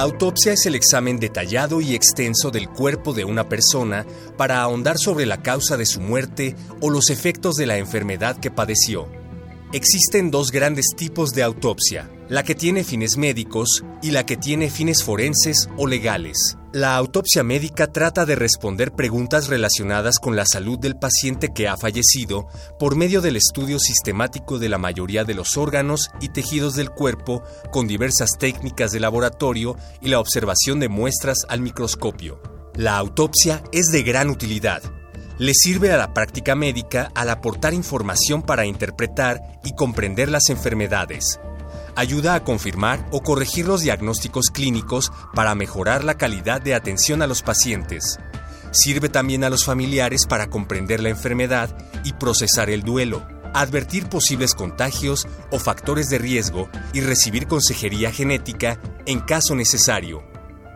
La autopsia es el examen detallado y extenso del cuerpo de una persona para ahondar sobre la causa de su muerte o los efectos de la enfermedad que padeció. Existen dos grandes tipos de autopsia, la que tiene fines médicos y la que tiene fines forenses o legales. La autopsia médica trata de responder preguntas relacionadas con la salud del paciente que ha fallecido por medio del estudio sistemático de la mayoría de los órganos y tejidos del cuerpo con diversas técnicas de laboratorio y la observación de muestras al microscopio. La autopsia es de gran utilidad le sirve a la práctica médica al aportar información para interpretar y comprender las enfermedades. Ayuda a confirmar o corregir los diagnósticos clínicos para mejorar la calidad de atención a los pacientes. Sirve también a los familiares para comprender la enfermedad y procesar el duelo, advertir posibles contagios o factores de riesgo y recibir consejería genética en caso necesario.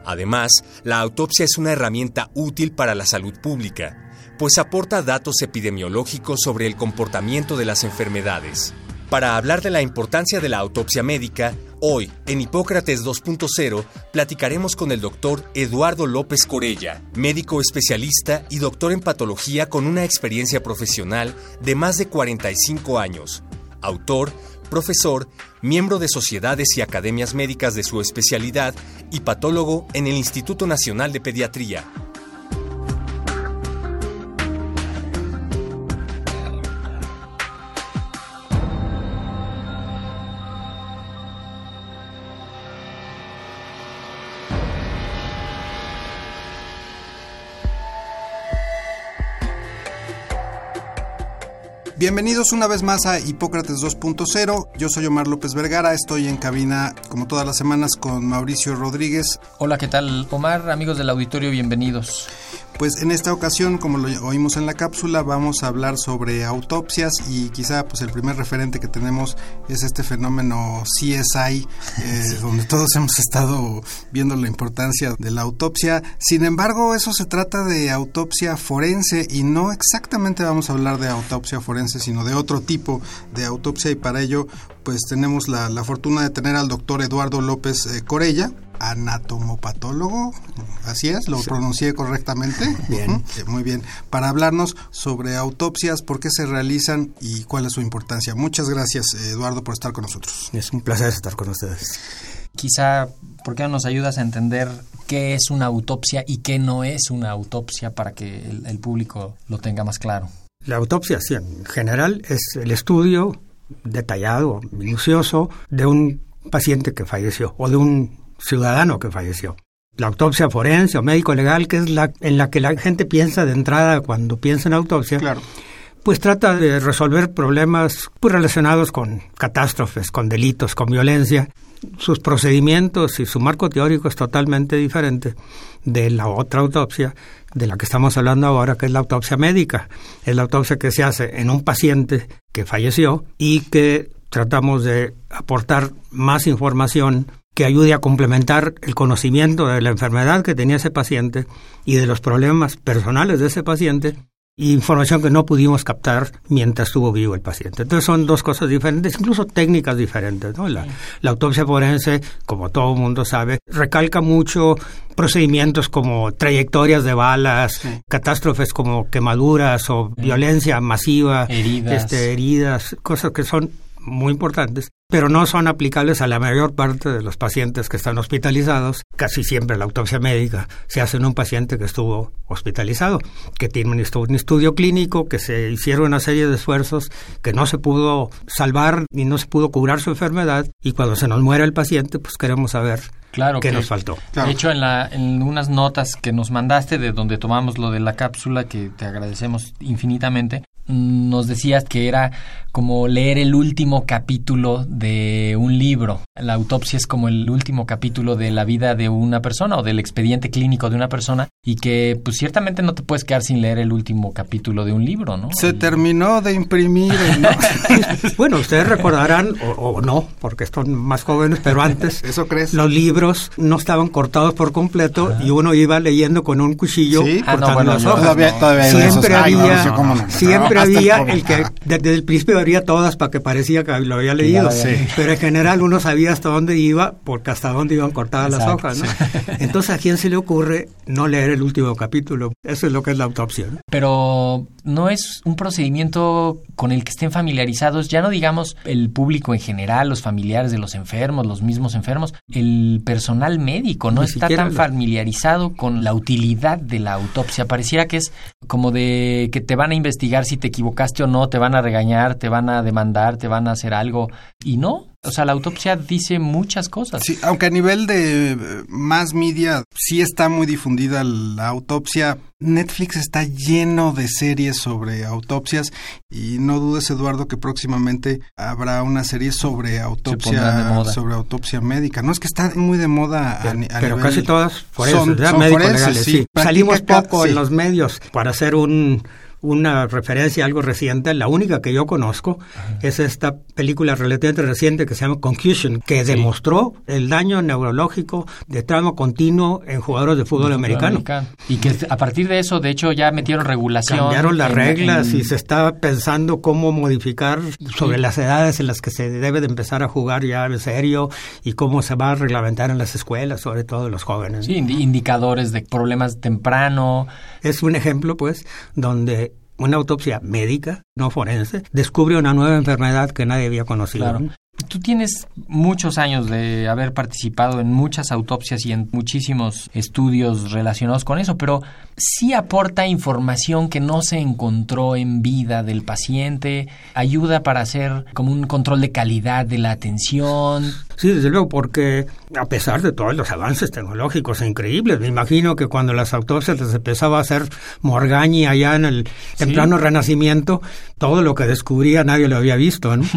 Además, la autopsia es una herramienta útil para la salud pública pues aporta datos epidemiológicos sobre el comportamiento de las enfermedades. Para hablar de la importancia de la autopsia médica, hoy, en Hipócrates 2.0, platicaremos con el doctor Eduardo López Corella, médico especialista y doctor en patología con una experiencia profesional de más de 45 años, autor, profesor, miembro de sociedades y academias médicas de su especialidad y patólogo en el Instituto Nacional de Pediatría. Bienvenidos una vez más a Hipócrates 2.0. Yo soy Omar López Vergara, estoy en cabina como todas las semanas con Mauricio Rodríguez. Hola, ¿qué tal? Omar, amigos del auditorio, bienvenidos. Pues en esta ocasión, como lo oímos en la cápsula, vamos a hablar sobre autopsias y quizá pues el primer referente que tenemos es este fenómeno CSI, eh, donde todos hemos estado viendo la importancia de la autopsia. Sin embargo, eso se trata de autopsia forense y no exactamente vamos a hablar de autopsia forense, sino de otro tipo de autopsia. Y para ello pues tenemos la, fortuna de tener al doctor Eduardo López eh, Corella, anatomopatólogo, así es, lo pronuncié correctamente. Bien. Muy bien. Para hablarnos sobre autopsias, por qué se realizan y cuál es su importancia. Muchas gracias, Eduardo, por estar con nosotros. Es un placer estar con ustedes. Quizá, ¿por qué no nos ayudas a entender qué es una autopsia y qué no es una autopsia para que el, público lo tenga más claro? La autopsia, sí, en general, es el estudio detallado, minucioso, de un paciente que falleció o de un ciudadano que falleció. La autopsia forense o médico legal, que es la en la que la gente piensa de entrada cuando piensa en autopsia, claro. pues trata de resolver problemas pues, relacionados con catástrofes, con delitos, con violencia. Sus procedimientos y su marco teórico es totalmente diferente de la otra autopsia de la que estamos hablando ahora, que es la autopsia médica. Es la autopsia que se hace en un paciente que falleció y que tratamos de aportar más información que ayude a complementar el conocimiento de la enfermedad que tenía ese paciente y de los problemas personales de ese paciente información que no pudimos captar mientras estuvo vivo el paciente. Entonces son dos cosas diferentes, incluso técnicas diferentes. ¿no? La, autopsia forense, como todo el mundo sabe, recalca mucho procedimientos como trayectorias de balas, catástrofes como quemaduras o violencia masiva, heridas. Este, heridas, cosas que son muy importantes, pero no son aplicables a la mayor parte de los pacientes que están hospitalizados. Casi siempre la autopsia médica se hace en un paciente que estuvo hospitalizado, que tiene un estudio, clínico, que se hicieron una serie de esfuerzos, que no se pudo salvar ni no se pudo curar su enfermedad y cuando se nos muere el paciente, pues queremos saber Claro ¿Qué nos faltó? De hecho, en, la, en unas notas que nos mandaste de donde tomamos lo de la cápsula, que te agradecemos infinitamente, nos decías que era como leer el último capítulo de un libro. La autopsia es como el último capítulo de la vida de una persona o del expediente clínico de una persona y que pues ciertamente no te puedes quedar sin leer el último capítulo de un libro, ¿no? Se terminó de imprimir. ¿no? bueno, ustedes recordarán, o, o, no, porque son más jóvenes, pero antes ¿Eso crees? los libros no estaban cortados por completo y uno iba leyendo con un cuchillo ¿Sí? Ah, no, cortando bueno, las no, hojas. Todavía, todavía. Siempre había, Mauricio, ¿cómo no? Siempre había el que desde el principio abría todas para que parecía que lo había leído. Pero en general uno sabía hasta dónde iba porque hasta dónde iban cortadas las hojas. ¿no? Entonces, ¿a quién se le ocurre no leer el último capítulo? Eso es lo que es la autopsia. ¿no? Pero no es un procedimiento con el que estén familiarizados, ya no digamos el público en general, los familiares de los enfermos, los mismos enfermos, el personal médico no Ni está tan lo- familiarizado con la utilidad de la autopsia. Pareciera que es como de que te van a investigar si te equivocaste o no, te van a regañar, te van a demandar, te van a hacer algo. Y no, o sea, la autopsia dice muchas cosas. Sí, aunque a nivel de eh, más media sí está muy difundida la autopsia. Netflix está lleno de series sobre autopsias y no dudes Eduardo que próximamente habrá una serie sobre autopsia moda. sobre autopsia médica. No es que está muy de moda a, ni- a pero nivel- casi todas Son- son médicos forenses, legales, sí. Salimos poco sí. en los medios para hacer un, una referencia a algo reciente. La única que yo conozco es esta película relativamente reciente que se llama Concussion, que demostró el daño neurológico de trauma continuo en jugadores de fútbol americano. Y que a partir de eso, de hecho, ya metieron regulación. Cambiaron las en- reglas en- y se está pensando cómo modificar sobre las edades en las que se debe de empezar a jugar ya en serio y cómo se va a reglamentar en las escuelas, sobre todo los jóvenes. Sí, indi- indicadores de problemas temprano. Es un ejemplo, pues, donde una autopsia médica, no forense, descubre una nueva enfermedad que nadie había conocido. Claro. Tú tienes muchos años de haber participado en muchas autopsias y en muchísimos estudios relacionados con eso, pero sí aporta información que no se encontró en vida del paciente, ayuda para hacer como un control de calidad de la atención. Sí, desde luego, porque a pesar de todos los avances tecnológicos increíbles, me imagino que cuando las autopsias les empezaba a hacer Morgañi allá en el temprano renacimiento, todo lo que descubría nadie lo había visto, ¿no?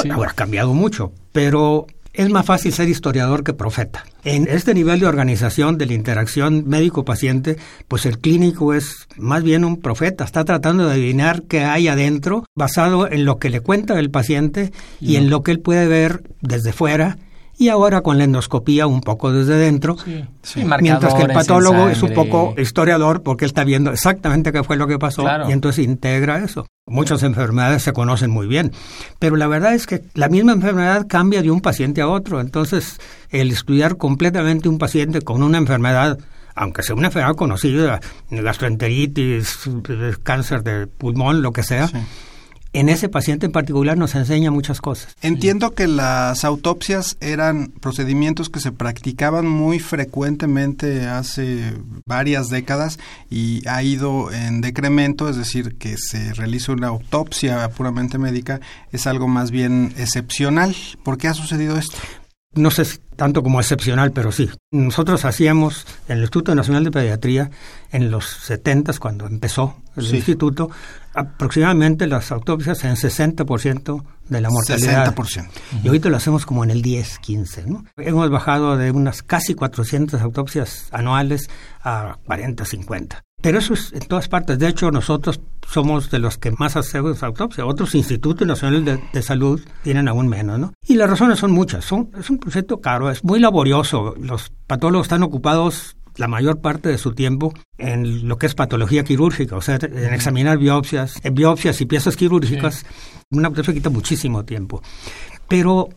Sí. Ahora ha cambiado mucho, pero es más fácil ser historiador que profeta. En este nivel de organización de la interacción médico-paciente, pues el clínico es más bien un profeta, está tratando de adivinar qué hay adentro basado en lo que le cuenta el paciente y en lo que él puede ver desde fuera y ahora con la endoscopía un poco desde dentro. Sí, Mientras que el patólogo es un poco historiador porque él está viendo exactamente qué fue lo que pasó Claro. y entonces integra eso. Muchas enfermedades se conocen muy bien, pero la verdad es que la misma enfermedad cambia de un paciente a otro. Entonces, el estudiar completamente un paciente con una enfermedad, aunque sea una enfermedad conocida, gastroenteritis, eh, cáncer de pulmón, lo que sea, en ese paciente en particular nos enseña muchas cosas. Entiendo que las autopsias eran procedimientos que se practicaban muy frecuentemente hace varias décadas y ha ido en decremento, es decir, que se realiza una autopsia puramente médica es algo más bien excepcional. ¿Por qué ha sucedido esto? No sé si tanto como excepcional, pero sí. Nosotros hacíamos en el Instituto Nacional de Pediatría en los 70 cuando empezó el Sí. instituto, aproximadamente las autopsias en 60% de la mortalidad. 60%. Y ahorita lo hacemos como en el 10, 15, ¿no? Hemos bajado de unas casi 400 autopsias anuales a 40, 50. Pero eso es en todas partes. De hecho, nosotros somos de los que más hacemos autopsia. Otros institutos nacionales de, de salud tienen aún menos, ¿no? Y las razones son muchas. Son, es un proyecto caro, es muy laborioso. Los patólogos están ocupados la mayor parte de su tiempo en lo que es patología quirúrgica, o sea, en examinar biopsias, en biopsias y piezas quirúrgicas. Una autopsia quita muchísimo tiempo. Pero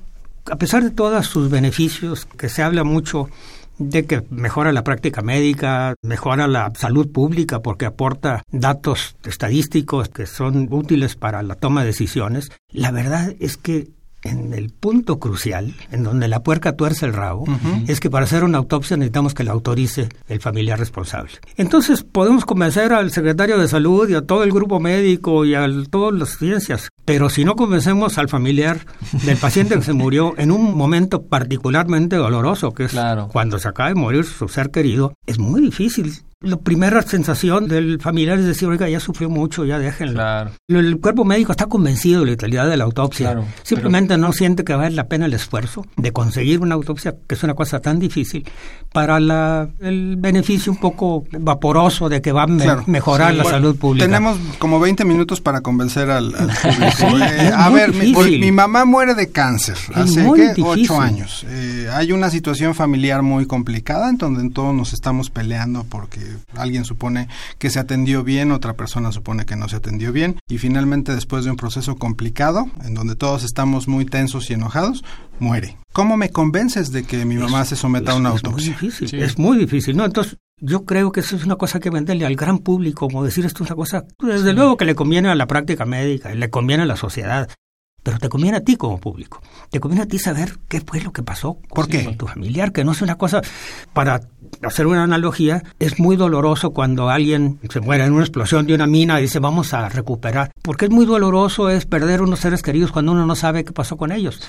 a pesar de todos sus beneficios, que se habla mucho de que mejora la práctica médica, mejora la salud pública porque aporta datos estadísticos que son útiles para la toma de decisiones, la verdad es que en el punto crucial, en donde la puerca tuerce el rabo, es que para hacer una autopsia necesitamos que la autorice el familiar responsable. Entonces podemos convencer al secretario de salud y a todo el grupo médico y a todas las ciencias, pero si no convencemos al familiar del paciente que se murió en un momento particularmente doloroso, que es Claro. cuando se acaba de morir su ser querido, es muy difícil la primera sensación del familiar es decir, oiga, ya sufrió mucho, ya déjenlo. El cuerpo médico está convencido de la utilidad de la autopsia. Simplemente no siente que vale la pena el esfuerzo de conseguir una autopsia, que es una cosa tan difícil, para la, el beneficio un poco vaporoso de que va a mejorar la salud pública. Tenemos como 20 minutos para convencer al, público. Eh, a ver, mi, mamá muere de cáncer hace ¿qué? ocho años. Eh, hay una situación familiar muy complicada en donde todos nos estamos peleando porque alguien supone que se atendió bien, otra persona supone que no se atendió bien y finalmente después de un proceso complicado en donde todos estamos muy tensos y enojados, muere. ¿Cómo me convences de que mi mamá se someta a una autopsia? Es muy difícil, es muy difícil, ¿no? Entonces, yo creo que eso es una cosa que venderle al gran público, como decir esto es una cosa, desde luego que le conviene a la práctica médica, le conviene a la sociedad, pero te conviene a ti como público. Te conviene a ti saber qué fue lo que pasó con tu familiar, que no es una cosa, para hacer una analogía, es muy doloroso cuando alguien se muere en una explosión de una mina y dice vamos a recuperar. Porque es muy doloroso es perder unos seres queridos cuando uno no sabe qué pasó con ellos.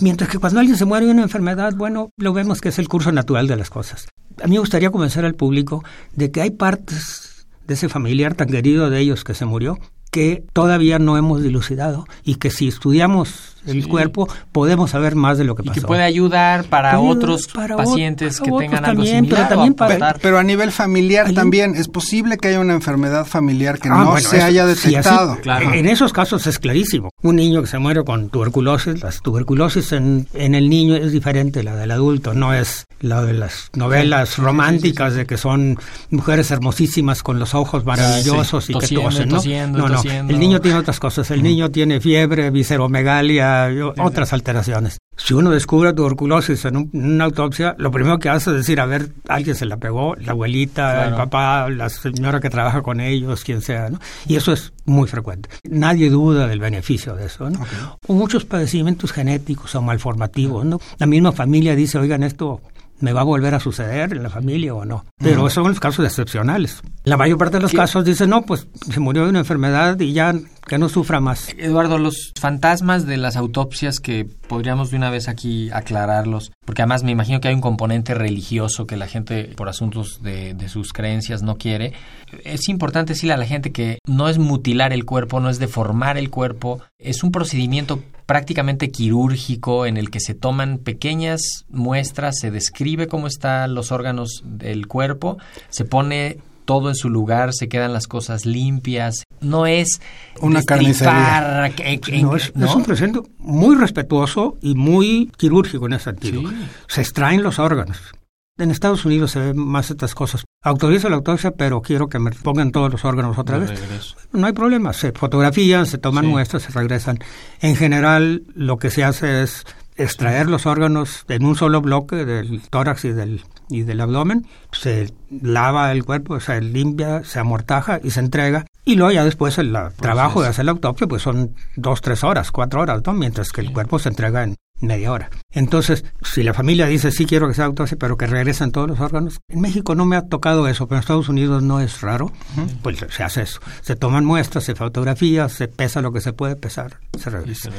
Mientras que cuando alguien se muere de una enfermedad, bueno, lo vemos que es el curso natural de las cosas. A mí me gustaría convencer al público de que hay partes de ese familiar tan querido de ellos que se murió que todavía no hemos dilucidado y que si estudiamos el cuerpo podemos saber más de lo que pasó. Y que puede ayudar para otros pacientes que tengan algo similar. Pero, también pero, a nivel familiar también, ¿es posible que haya una enfermedad familiar que ah, no se haya detectado? En esos casos es clarísimo. Un niño que se muere con tuberculosis, la tuberculosis en, en el niño es diferente la del adulto, no es la de las novelas románticas de que son mujeres hermosísimas con los ojos maravillosos y que tosen, ¿no? no, no, el niño tiene otras cosas, el niño tiene fiebre, visceromegalia, otras alteraciones. Si uno descubre tuberculosis en, una autopsia, lo primero que hace es decir, a ver, alguien se la pegó, la abuelita, el papá, la señora que trabaja con ellos, quien sea, ¿no? Y eso es muy frecuente. Nadie duda del beneficio de eso, ¿no? O muchos padecimientos genéticos o malformativos, ¿no? La misma familia dice, oigan, esto me va a volver a suceder en la familia o no. Pero esos son los casos excepcionales. La mayor parte de los casos dicen, no, pues se murió de una enfermedad y ya que no sufra más. Eduardo, los fantasmas de las autopsias que podríamos de una vez aquí aclararlos, porque además me imagino que hay un componente religioso que la gente por asuntos de, de sus creencias no quiere. Es importante decirle a la gente que no es mutilar el cuerpo, no es deformar el cuerpo, es un procedimiento prácticamente quirúrgico en el que se toman pequeñas muestras, se describe cómo están los órganos del cuerpo, se pone todo en su lugar, se quedan las cosas limpias. No es una carnicería. no, es, un procedimiento muy respetuoso y muy quirúrgico en ese sentido. Se extraen los órganos. En Estados Unidos se ven más estas cosas. Autorizo la autopsia, pero quiero que me pongan todos los órganos otra vez. No hay problema. Se fotografían, se toman muestras, se regresan. En general, lo que se hace es extraer los órganos en un solo bloque del tórax y del, y del abdomen. Se lava el cuerpo, se limpia, se amortaja y se entrega. Y luego ya después el trabajo de hacer la autopsia pues son dos, tres horas, cuatro horas, ¿no? Mientras que el cuerpo se entrega en media hora. Entonces, si la familia dice sí quiero que sea autopsia, pero que regresen todos los órganos, en México no me ha tocado eso, pero en Estados Unidos no es raro, pues se hace eso. Se toman muestras, se fotografía, se pesa lo que se puede pesar, se regresa.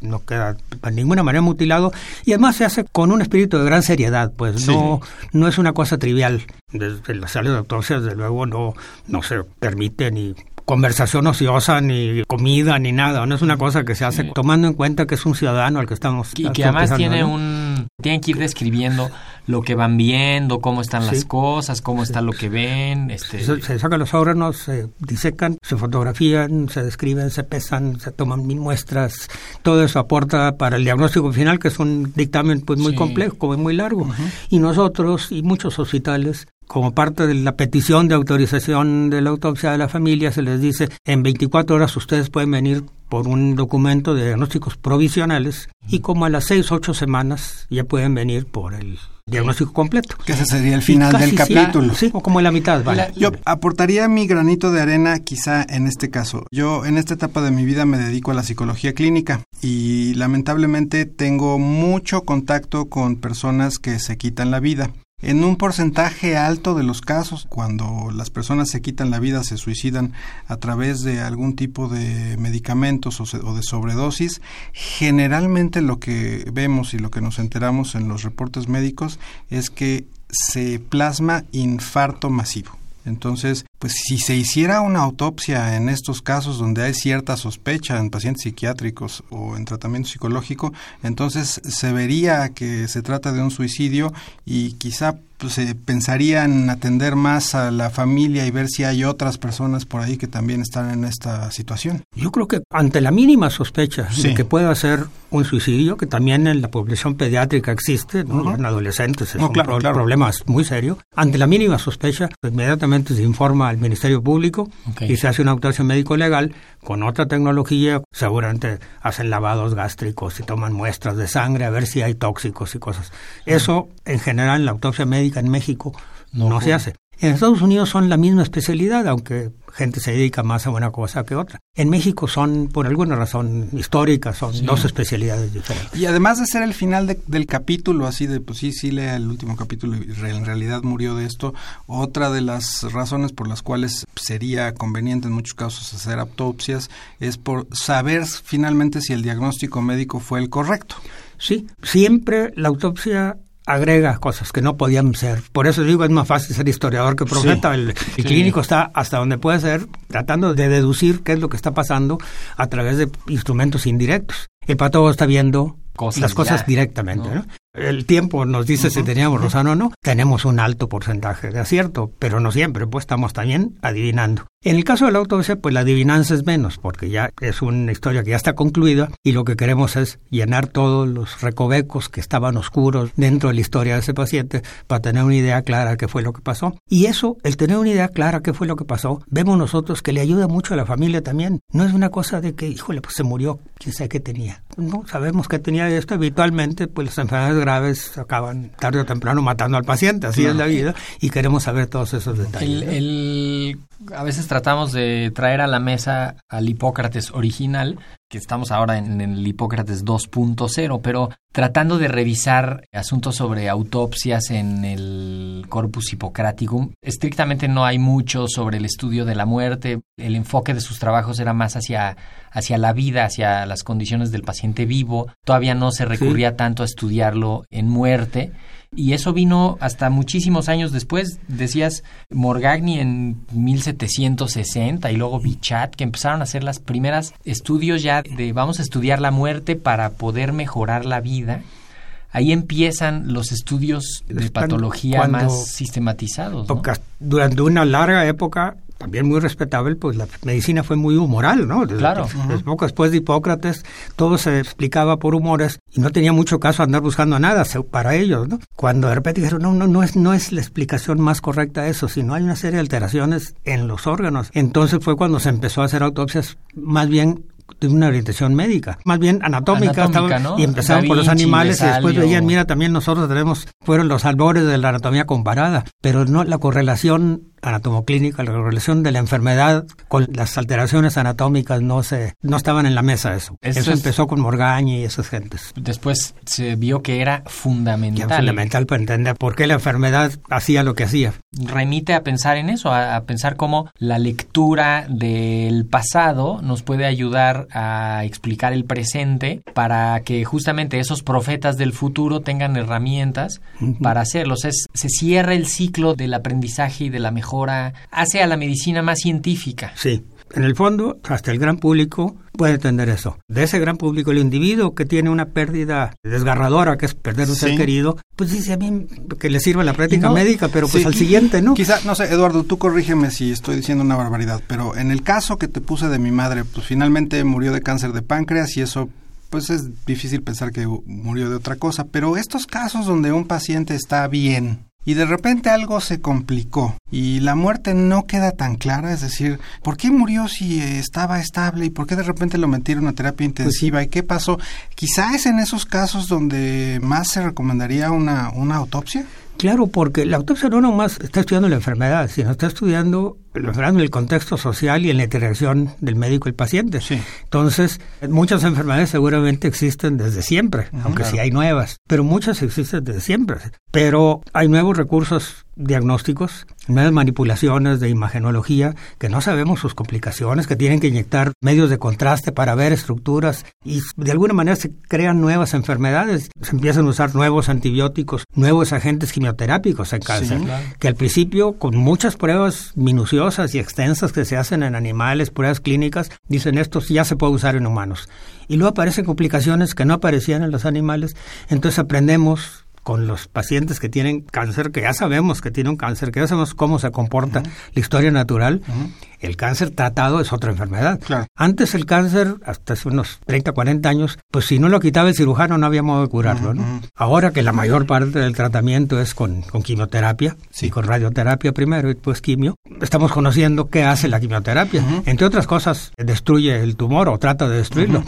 No queda de ninguna manera mutilado y además se hace con un espíritu de gran seriedad, pues no no es una cosa trivial. Desde la sala de autopsia, desde luego, no, no se permite ni conversación ociosa, ni comida, ni nada. No es una cosa que se hace tomando en cuenta que es un ciudadano al que estamos. Y que además tiene un. Tienen que ir describiendo lo que van viendo, cómo están las cosas, cómo está lo que ven. Este... Se, sacan los órganos, se disecan, se fotografían, se describen, se pesan, se toman mil muestras. Todo eso aporta para el diagnóstico final, que es un dictamen pues muy complejo, muy largo. Y nosotros y muchos hospitales como parte de la petición de autorización de la autopsia de la familia, se les dice, en 24 horas ustedes pueden venir por un documento de diagnósticos provisionales y como a las 6, 8 semanas ya pueden venir por el diagnóstico completo. Que ese sería el final del capítulo. sí, o como en la mitad. Vale. Yo aportaría mi granito de arena quizá en este caso. Yo en esta etapa de mi vida me dedico a la psicología clínica y lamentablemente tengo mucho contacto con personas que se quitan la vida. En un porcentaje alto de los casos, cuando las personas se quitan la vida, se suicidan a través de algún tipo de medicamentos o, de sobredosis, generalmente lo que vemos y lo que nos enteramos en los reportes médicos es que se plasma infarto masivo. Entonces, pues si se hiciera una autopsia en estos casos donde hay cierta sospecha en pacientes psiquiátricos o en tratamiento psicológico, entonces se vería que se trata de un suicidio y quizá pues, se pensaría en atender más a la familia y ver si hay otras personas por ahí que también están en esta situación. Yo creo que ante la mínima sospecha de que pueda ser un suicidio, que también en la población pediátrica existe, ¿no? en adolescentes es un problema muy serio, ante la mínima sospecha, inmediatamente se informa al Ministerio Público y se hace una autopsia médico-legal con otra tecnología, seguramente hacen lavados gástricos y toman muestras de sangre a ver si hay tóxicos y cosas. Eso, en general, en la autopsia médica en México no, se hace. En Estados Unidos son la misma especialidad, aunque gente se dedica más a una cosa que otra. En México son, por alguna razón histórica, son dos especialidades diferentes. Y además de ser el final del capítulo, así de, pues sí, sí lea el último capítulo y en realidad murió de esto, otra de las razones por las cuales sería conveniente en muchos casos hacer autopsias es por saber finalmente si el diagnóstico médico fue el correcto. Sí, siempre la autopsia agrega cosas que no podían ser. Por eso digo, es más fácil ser historiador que profeta. el, clínico está hasta donde puede ser tratando de deducir qué es lo que está pasando a través de instrumentos indirectos. El patólogo está viendo las cosas directamente. ¿no? El tiempo nos dice si teníamos razón o no. Tenemos un alto porcentaje de acierto, pero no siempre, pues estamos también adivinando. En el caso de la autopsia, pues la adivinanza es menos, porque ya es una historia que ya está concluida y lo que queremos es llenar todos los recovecos que estaban oscuros dentro de la historia de ese paciente para tener una idea clara de qué fue lo que pasó. Y eso, el tener una idea clara de qué fue lo que pasó, vemos nosotros que le ayuda mucho a la familia también. No es una cosa de que, híjole, pues se murió, quién sabe qué tenía. No, sabemos que tenía esto. Habitualmente, pues las enfermedades graves acaban tarde o temprano matando al paciente, así es la vida, y queremos saber todos esos detalles. el, a veces tratamos de traer a la mesa al Hipócrates original, que estamos ahora en el Hipócrates 2.0, pero tratando de revisar asuntos sobre autopsias en el Corpus Hippocraticum. Estrictamente no hay mucho sobre el estudio de la muerte. El enfoque de sus trabajos era más hacia, hacia la vida, hacia las condiciones del paciente vivo. Todavía no se recurría tanto a estudiarlo en muerte. Y eso vino hasta muchísimos años después. Decías Morgagni en 1760 y luego Bichat, que empezaron a hacer las primeras estudios ya de vamos a estudiar la muerte para poder mejorar la vida. Ahí empiezan los estudios de patología más sistematizados. Durante una larga época también muy respetable, pues la medicina fue muy humoral, ¿no? claro. poco después de Hipócrates, todo se explicaba por humores y no tenía mucho caso andar buscando nada para ellos, ¿no? Cuando de repente dijeron, no, no, no es, no es la explicación más correcta eso, sino hay una serie de alteraciones en los órganos. Entonces fue cuando se empezó a hacer autopsias más bien de una orientación médica, más bien anatómica, y empezaron por los animales y después veían, mira, también nosotros tenemos, fueron los albores de la anatomía comparada, pero no la correlación anatomoclínica, la relación de la enfermedad con las alteraciones anatómicas no se no estaban en la mesa eso. Eso, empezó con Morgañi y esas gentes. Después se vio que era fundamental. Era fundamental para entender por qué la enfermedad hacía lo que hacía. Remite a pensar en eso, a, pensar cómo la lectura del pasado nos puede ayudar a explicar el presente para que justamente esos profetas del futuro tengan herramientas para hacerlos. Es, se cierra el ciclo del aprendizaje y de la mejora hace a la medicina más científica. Sí. En el fondo, hasta el gran público puede entender eso. De ese gran público, el individuo que tiene una pérdida desgarradora, que es perder un ser querido, pues dice a mí que le sirva la práctica médica, pero pues al siguiente, ¿no? Quizá, no sé, Eduardo, tú corrígeme si estoy diciendo una barbaridad, pero en el caso que te puse de mi madre, pues finalmente murió de cáncer de páncreas y eso pues es difícil pensar que murió de otra cosa, pero estos casos donde un paciente está bien, y de repente algo se complicó y la muerte no queda tan clara, es decir, ¿por qué murió si estaba estable y por qué de repente lo metieron a terapia pues intensiva y qué pasó? Quizá es en esos casos donde más se recomendaría una, una autopsia. Claro, porque la autopsia no nomás está estudiando la enfermedad, sino está estudiando la enfermedad en el contexto social y en la interacción del médico y el paciente. Sí. Entonces, muchas enfermedades seguramente existen desde siempre, aunque sí hay nuevas, pero muchas existen desde siempre. Pero hay nuevos recursos diagnósticos, nuevas manipulaciones de imagenología que no sabemos sus complicaciones, que tienen que inyectar medios de contraste para ver estructuras y de alguna manera se crean nuevas enfermedades, se empiezan a usar nuevos antibióticos, nuevos agentes quimioterápicos en cáncer, que al principio con muchas pruebas minuciosas y extensas que se hacen en animales, pruebas clínicas, dicen esto ya se puede usar en humanos. Y luego aparecen complicaciones que no aparecían en los animales, entonces aprendemos con los pacientes que tienen cáncer, que ya sabemos que tienen cáncer, que ya sabemos cómo se comporta la historia natural, el cáncer tratado es otra enfermedad. Claro. Antes el cáncer, hasta hace unos 30, 40 años, pues si no lo quitaba el cirujano no había modo de curarlo. ¿no? Ahora que la mayor parte del tratamiento es con, con quimioterapia, y con radioterapia primero y después quimio, estamos conociendo qué hace la quimioterapia. Entre otras cosas, destruye el tumor o trata de destruirlo,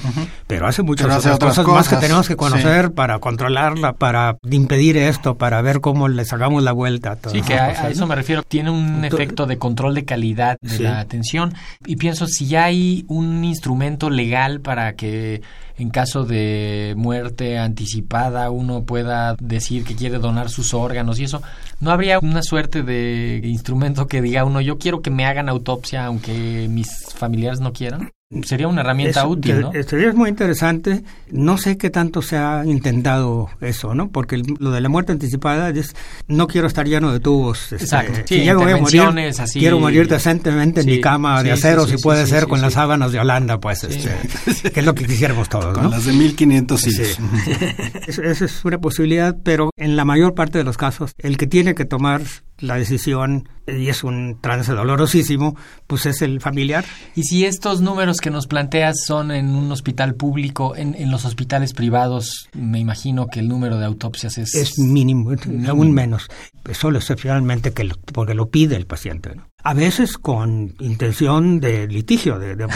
pero hace muchas Pero hace otras, otras cosas, más que tenemos que sí. conocer para controlarla, para impedir esto, para ver cómo le sacamos la vuelta a todas Sí, que a, eso ¿no? me refiero. Tiene un Entonces- efecto de control de calidad de Sí. la atención. Y pienso, si ya hay un instrumento legal para que en caso de muerte anticipada uno pueda decir que quiere donar sus órganos y eso, ¿no habría una suerte de instrumento que diga uno, yo quiero que me hagan autopsia aunque mis familiares no quieran? Sería una herramienta Eso, útil, ¿no? Es muy interesante. No sé qué tanto se ha intentado eso, ¿no? Porque el- lo de la muerte anticipada es no quiero estar lleno de tubos. este, Exacto. si Sí, ya voy a morir, así. quiero morir decentemente en mi cama de sí, acero, sí, sí, si puede sí, ser sí, con sí, las sí. sábanas de Holanda, pues, este, que es lo que quisiéramos todos, Con ¿no? las de 1500 Sí. hilos. Es- Esa es una posibilidad, pero en la mayor parte de los casos, el que tiene que tomar la decisión, y es un trance dolorosísimo, pues es el familiar. Y si estos números que nos planteas son en un hospital público, en, en los hospitales privados, me imagino que el número de autopsias es... Es mínimo, aún menos. Solo excepcionalmente que lo- porque lo pide el paciente. ¿no? A veces con intención de litigio, de, de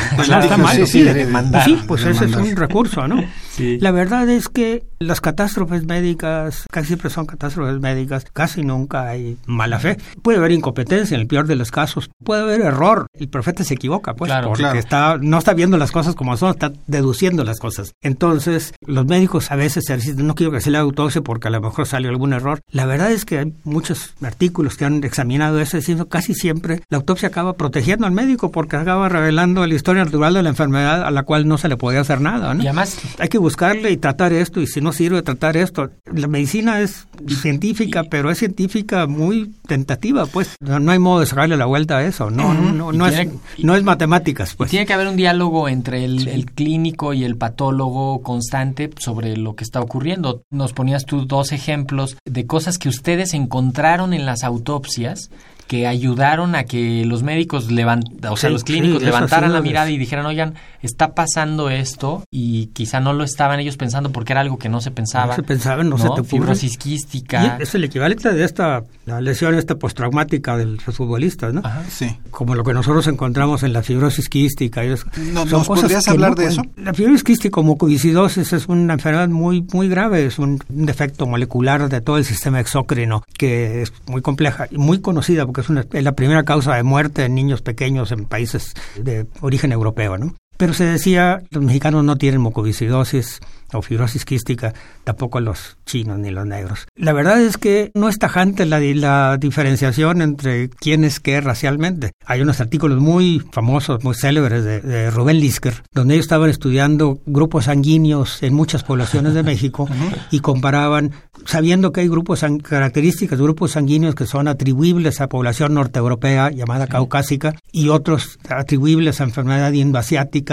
sí, pues ese es un recurso, ¿no? Sí. La verdad es que las catástrofes médicas casi siempre son catástrofes médicas, casi nunca hay mala fe. Puede haber incompetencia en el peor de los casos, puede haber error. El profeta se equivoca, pues, Claro, porque claro. está no está viendo las cosas como son, está deduciendo las cosas. Entonces, los médicos a veces se dicen, no quiero que se le autopsia porque a lo mejor salió algún error. La verdad es que hay muchos artículos que han examinado eso diciendo casi siempre la autopsia acaba protegiendo al médico porque acaba revelando la historia natural de la enfermedad a la cual no se le podía hacer nada, ¿no? Y además, hay que buscarle y tratar esto y si no sirve tratar esto. La medicina es científica pero es científica muy tentativa pues. No, no hay modo de sacarle la vuelta a eso no no no, es no es matemáticas pues. tiene que haber un diálogo entre el, el clínico y el patólogo constante sobre lo que está ocurriendo. Nos ponías tú dos ejemplos de cosas que ustedes encontraron en las autopsias que ayudaron a que los médicos levantaran, o sea, Sí, los clínicos sí, levantaran la mirada y dijeran, oigan, está pasando esto y quizá no lo estaban ellos pensando porque era algo que no se pensaba. No se pensaba, no se te ocurre. Fibrosis quística. Y es el equivalente de esta la lesión esta postraumática de los futbolistas no Ajá. Sí. como lo que nosotros encontramos en la fibrosis quística. y eso. No- Son ¿nos cosas podrías hablar no de eso? La fibrosis quística como mucoviscidosis es una enfermedad muy muy grave, es un, un defecto molecular de todo el sistema exócrino que es muy compleja y muy conocida porque es, una- es la primera causa de muerte en niños pequeños en países de origen europeo, ¿no? Pero se decía, los mexicanos no tienen mucoviscidosis o fibrosis quística, tampoco los chinos ni los negros. La verdad es que no es tajante la, la diferenciación entre quién es qué racialmente. Hay unos artículos muy famosos, muy célebres de, de Rubén Lisker, donde ellos estaban estudiando grupos sanguíneos en muchas poblaciones de México y comparaban, sabiendo que hay grupos características, grupos sanguíneos que son atribuibles a población norteeuropea llamada caucásica y otros atribuibles a enfermedad indoasiática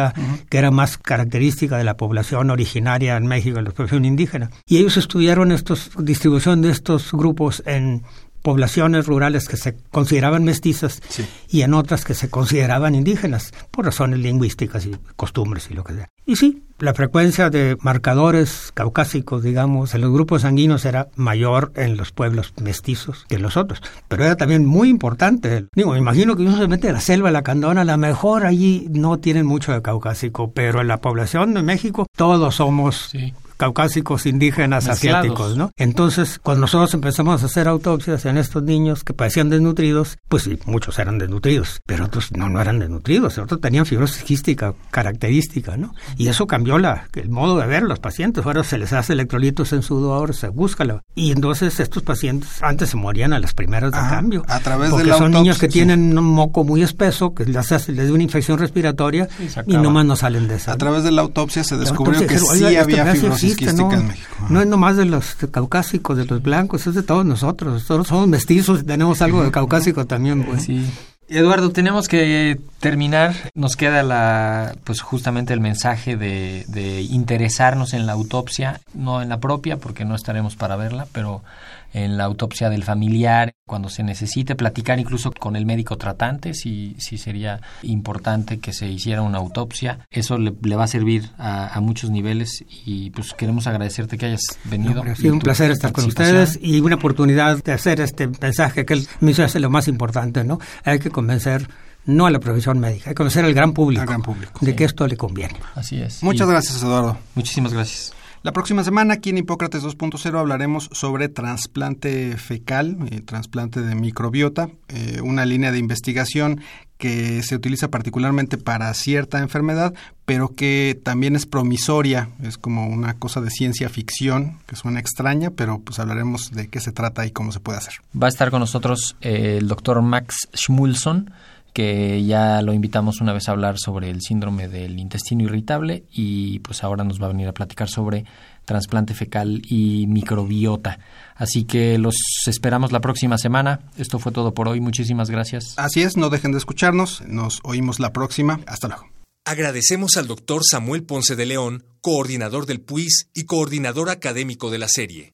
que era más característica de la población originaria en México, la población indígena. Y ellos estudiaron estos distribución de estos grupos en poblaciones rurales que se consideraban mestizas Sí. y en otras que se consideraban indígenas por razones lingüísticas y costumbres y lo que sea. Y sí, la frecuencia de marcadores caucásicos, digamos, en los grupos sanguíneos era mayor en los pueblos mestizos que en los otros, pero era también muy importante. Digo, me imagino que uno se mete a la selva, a la candona, a lo mejor allí no tienen mucho de caucásico, pero en la población de México todos somos Sí. Caucásicos, indígenas, Mezclados. asiáticos, ¿no? Entonces, cuando nosotros empezamos a hacer autopsias en estos niños que parecían desnutridos, pues sí, muchos eran desnutridos, pero otros no, no eran desnutridos, otros tenían fibrosis quística característica, ¿no? Y eso cambió la, el modo de ver los pacientes. Ahora se les hace electrolitos en sudor, se busca. la- Y entonces estos pacientes antes se morían a las primeras de Ajá, cambio. a través de porque la son niños que sí. tienen un moco muy espeso, que les, hace, les da una infección respiratoria y acaba. nomás no salen de esa. A través de la autopsia se descubrió autopsia que sí "Oiga, esta había fibrosis existe, no, en México. No es nomás de los caucásicos, de los blancos, es de todos nosotros. Nosotros somos mestizos y tenemos algo de caucásico también. pues. Sí. Eduardo, tenemos que terminar. Nos queda la, pues justamente el mensaje de, de interesarnos en la autopsia, no en la propia, porque no estaremos para verla, pero en la autopsia del familiar, cuando se necesite platicar incluso con el médico tratante, si, si sería importante que se hiciera una autopsia. Eso le, le va a servir a, a muchos niveles y pues queremos agradecerte que hayas venido. Y sido un placer estar con ustedes y una oportunidad de hacer este mensaje que me hace lo más importante, ¿no? Hay que convencer no a la profesión médica, hay que convencer al gran público, Al gran público, de sí. que esto le conviene. Así es. Muchas Y gracias, Eduardo. Muchísimas gracias. La próxima semana aquí en Hipócrates 2.0 hablaremos sobre trasplante fecal, eh, trasplante de microbiota, eh, una línea de investigación que se utiliza particularmente para cierta enfermedad, pero que también es promisoria, es como una cosa de ciencia ficción que suena extraña, pero pues hablaremos de qué se trata y cómo se puede hacer. Va a estar con nosotros eh, el doctor Max Schmulson, que ya lo invitamos una vez a hablar sobre el síndrome del intestino irritable y pues ahora nos va a venir a platicar sobre trasplante fecal y microbiota. Así que los esperamos la próxima semana. Esto fue todo por hoy. Muchísimas gracias. Así es, no dejen de escucharnos, nos oímos la próxima, hasta luego. Agradecemos al doctor Samuel Ponce de León, coordinador del PUIS y coordinador académico de la serie.